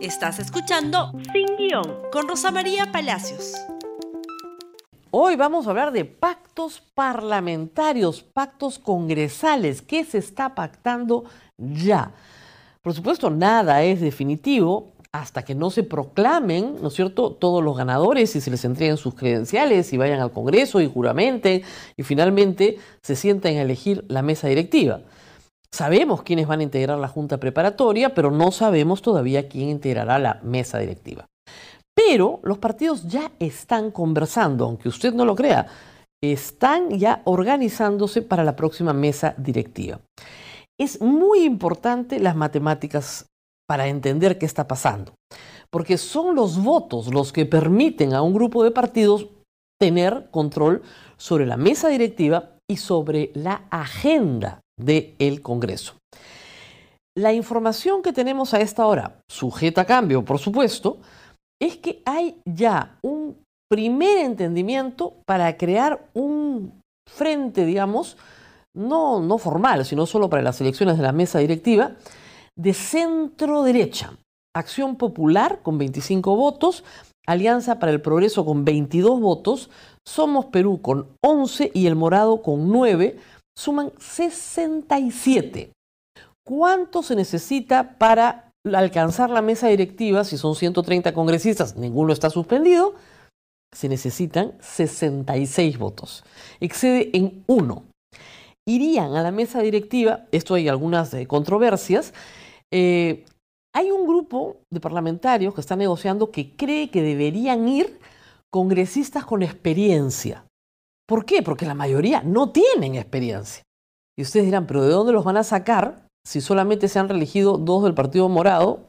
Estás escuchando Sin Guión con Rosa María Palacios. Hoy vamos a hablar de pactos parlamentarios, pactos congresales. ¿Qué se está pactando ya? Por supuesto, nada es definitivo hasta que no se proclamen, ¿no es cierto?, todos los ganadores y se les entreguen sus credenciales y vayan al Congreso y juramenten y finalmente se sienten a elegir la mesa directiva. Sabemos quiénes van a integrar la junta preparatoria, pero no sabemos todavía quién integrará la mesa directiva. Pero los partidos ya están conversando, aunque usted no lo crea, están ya organizándose para la próxima mesa directiva. Es muy importante las matemáticas para entender qué está pasando, porque son los votos los que permiten a un grupo de partidos tener control sobre la mesa directiva y sobre la agenda del Congreso. La información que tenemos a esta hora, sujeta a cambio, por supuesto, es que hay ya un primer entendimiento para crear un frente, digamos, no, no formal, sino solo para las elecciones de la mesa directiva, de centro derecha. Acción Popular con 25 votos, Alianza para el Progreso con 22 votos, Somos Perú con 11 y El Morado con 9, suman 67. ¿Cuánto se necesita para alcanzar la mesa directiva? Si son 130 congresistas, ninguno está suspendido. Se necesitan 66 votos. Excede en uno. Irían a la mesa directiva, esto hay algunas eh, controversias. Eh, hay un grupo de parlamentarios que está negociando que cree que deberían ir congresistas con experiencia. ¿Por qué? Porque la mayoría no tienen experiencia. Y ustedes dirán, pero ¿de dónde los van a sacar si solamente se han reelegido dos del Partido Morado,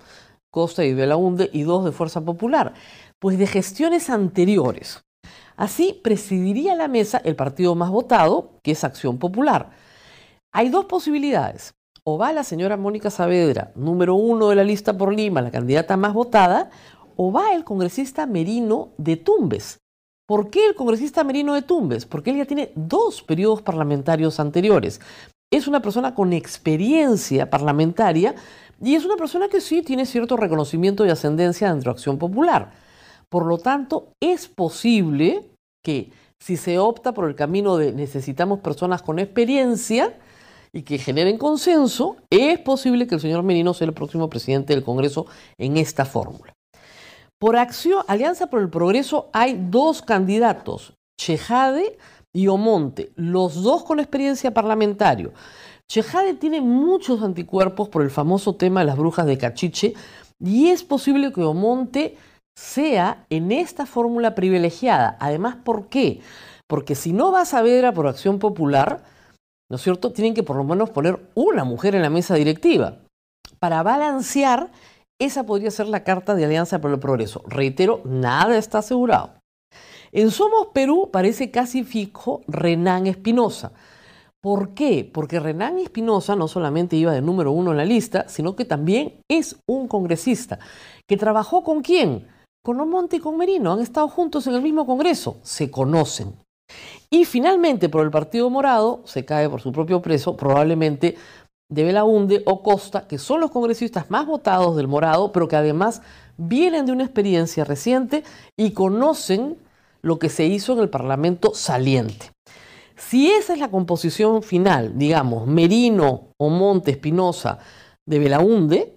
Costa y Belaunde, y dos de Fuerza Popular? Pues de gestiones anteriores. Así presidiría la mesa el partido más votado, que es Acción Popular. Hay dos posibilidades. O va la señora Mónica Saavedra, número uno de la lista por Lima, la candidata más votada, o va el congresista Merino de Tumbes, ¿Por qué el congresista Merino de Tumbes? Porque él ya tiene dos periodos parlamentarios anteriores. Es una persona con experiencia parlamentaria y es una persona que sí tiene cierto reconocimiento y ascendencia dentro de Acción Popular. Por lo tanto, es posible que si se opta por el camino de necesitamos personas con experiencia y que generen consenso, es posible que el señor Merino sea el próximo presidente del Congreso en esta fórmula. Por acción, Alianza por el Progreso hay dos candidatos, Chejade y Omonte, los dos con experiencia parlamentaria. Chejade tiene muchos anticuerpos por el famoso tema de las brujas de Cachiche y es posible que Omonte sea en esta fórmula privilegiada. Además, ¿por qué? Porque si no va a Saavedra por acción popular, ¿no es cierto? Tienen que por lo menos poner una mujer en la mesa directiva para balancear esa podría ser la carta de Alianza por el Progreso. Reitero, nada está asegurado. En Somos Perú parece casi fijo Renán Espinosa. ¿Por qué? Porque Renán Espinosa no solamente iba de número uno en la lista, sino que también es un congresista que trabajó con quién? Con Omonte y con Merino. Han estado juntos en el mismo congreso. Se conocen. Y finalmente, por el Partido Morado, se cae por su propio preso, probablemente de Belaunde o Costa, que son los congresistas más votados del Morado, pero que además vienen de una experiencia reciente y conocen lo que se hizo en el Parlamento saliente. Si esa es la composición final, digamos, Merino o Monte Espinosa de Belaunde,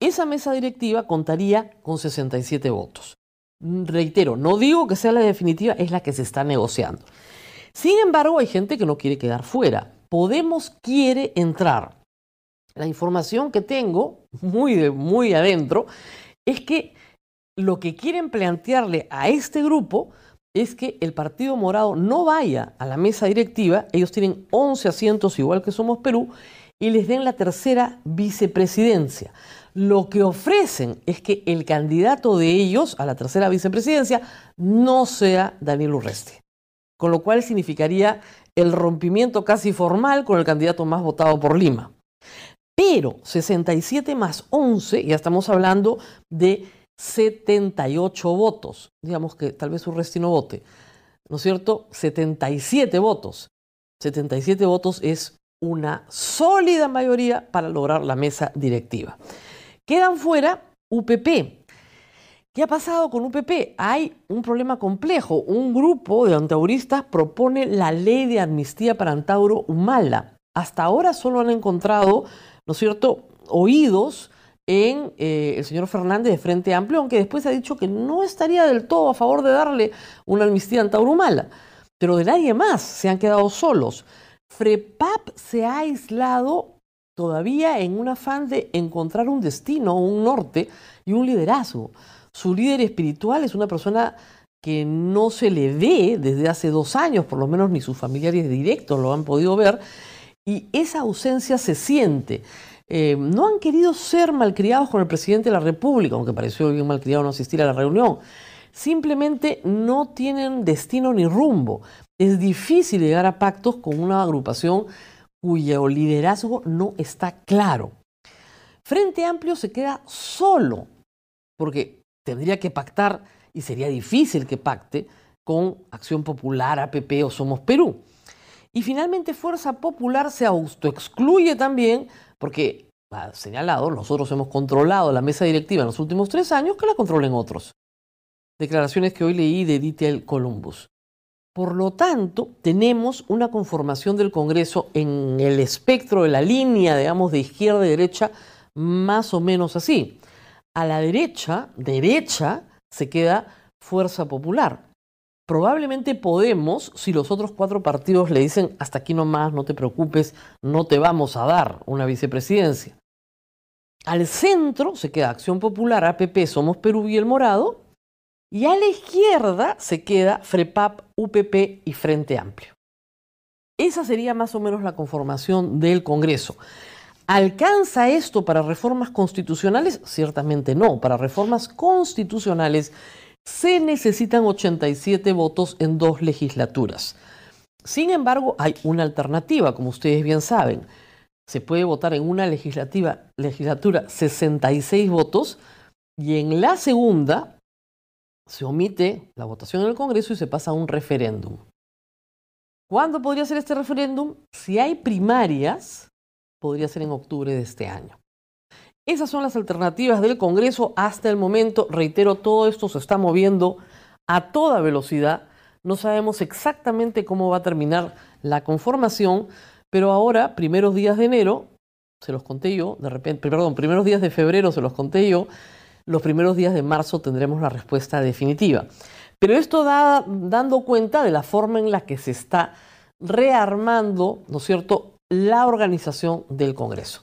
esa mesa directiva contaría con 67 votos. Reitero, no digo que sea la definitiva, es la que se está negociando. Sin embargo, hay gente que no quiere quedar fuera. Podemos quiere entrar. La información que tengo, muy, muy adentro, es que lo que quieren plantearle a este grupo es que el Partido Morado no vaya a la mesa directiva, ellos tienen 11 asientos igual que Somos Perú, y les den la tercera vicepresidencia. Lo que ofrecen es que el candidato de ellos a la tercera vicepresidencia no sea Daniel Urresti, con lo cual significaría el rompimiento casi formal con el candidato más votado por Lima. Pero 67 más 11, ya estamos hablando de 78 votos. Digamos que tal vez Urresti no vote. ¿No es cierto? 77 votos. 77 votos es una sólida mayoría para lograr la mesa directiva. Quedan fuera UPP. ¿Qué ha pasado con UPP? Hay un problema complejo. Un grupo de antauristas propone la ley de amnistía para Antauro Humala. Hasta ahora solo han encontrado, ¿no es cierto?, oídos en eh, el señor Fernández de Frente Amplio, aunque después ha dicho que no estaría del todo a favor de darle una amnistía a Antauro Humala. Pero de nadie más se han quedado solos. FREPAP se ha aislado todavía en un afán de encontrar un destino, un norte y un liderazgo. Su líder espiritual es una persona que no se le ve desde hace dos años, por lo menos ni sus familiares directos lo han podido ver, y esa ausencia se siente. Eh, no han querido ser malcriados con el presidente de la República, aunque pareció bien malcriado no asistir a la reunión. Simplemente no tienen destino ni rumbo. Es difícil llegar a pactos con una agrupación cuyo liderazgo no está claro. Frente Amplio se queda solo, porque tendría que pactar, y sería difícil que pacte, con Acción Popular, APP o Somos Perú. Y finalmente Fuerza Popular se autoexcluye también porque, ha señalado, nosotros hemos controlado la mesa directiva en los últimos tres años, que la controlen otros. Declaraciones que hoy leí de Dieter Columbus. Por lo tanto, tenemos una conformación del Congreso en el espectro de la línea, digamos, de izquierda y derecha, más o menos así. A la derecha, derecha, se queda Fuerza Popular. Probablemente Podemos, si los otros cuatro partidos le dicen hasta aquí nomás, no te preocupes, no te vamos a dar una vicepresidencia. Al centro se queda Acción Popular, APP, Somos Perú y El Morado. Y a la izquierda se queda FREPAP, UPP y Frente Amplio. Esa sería más o menos la conformación del Congreso. ¿Alcanza esto para reformas constitucionales? Ciertamente no. Para reformas constitucionales se necesitan 87 votos en dos legislaturas. Sin embargo, hay una alternativa, como ustedes bien saben. Se puede votar en una legislatura 66 votos y en la segunda se omite la votación en el Congreso y se pasa a un referéndum. ¿Cuándo podría ser este referéndum? Si hay primarias, podría ser en octubre de este año. Esas son las alternativas del Congreso hasta el momento. Reitero, todo esto se está moviendo a toda velocidad. No sabemos exactamente cómo va a terminar la conformación, pero ahora, primeros días de enero, se los conté yo, de repente, perdón, primeros días de febrero se los conté yo, los primeros días de marzo tendremos la respuesta definitiva. Pero esto da dando cuenta de la forma en la que se está rearmando, ¿no es cierto?, la organización del Congreso.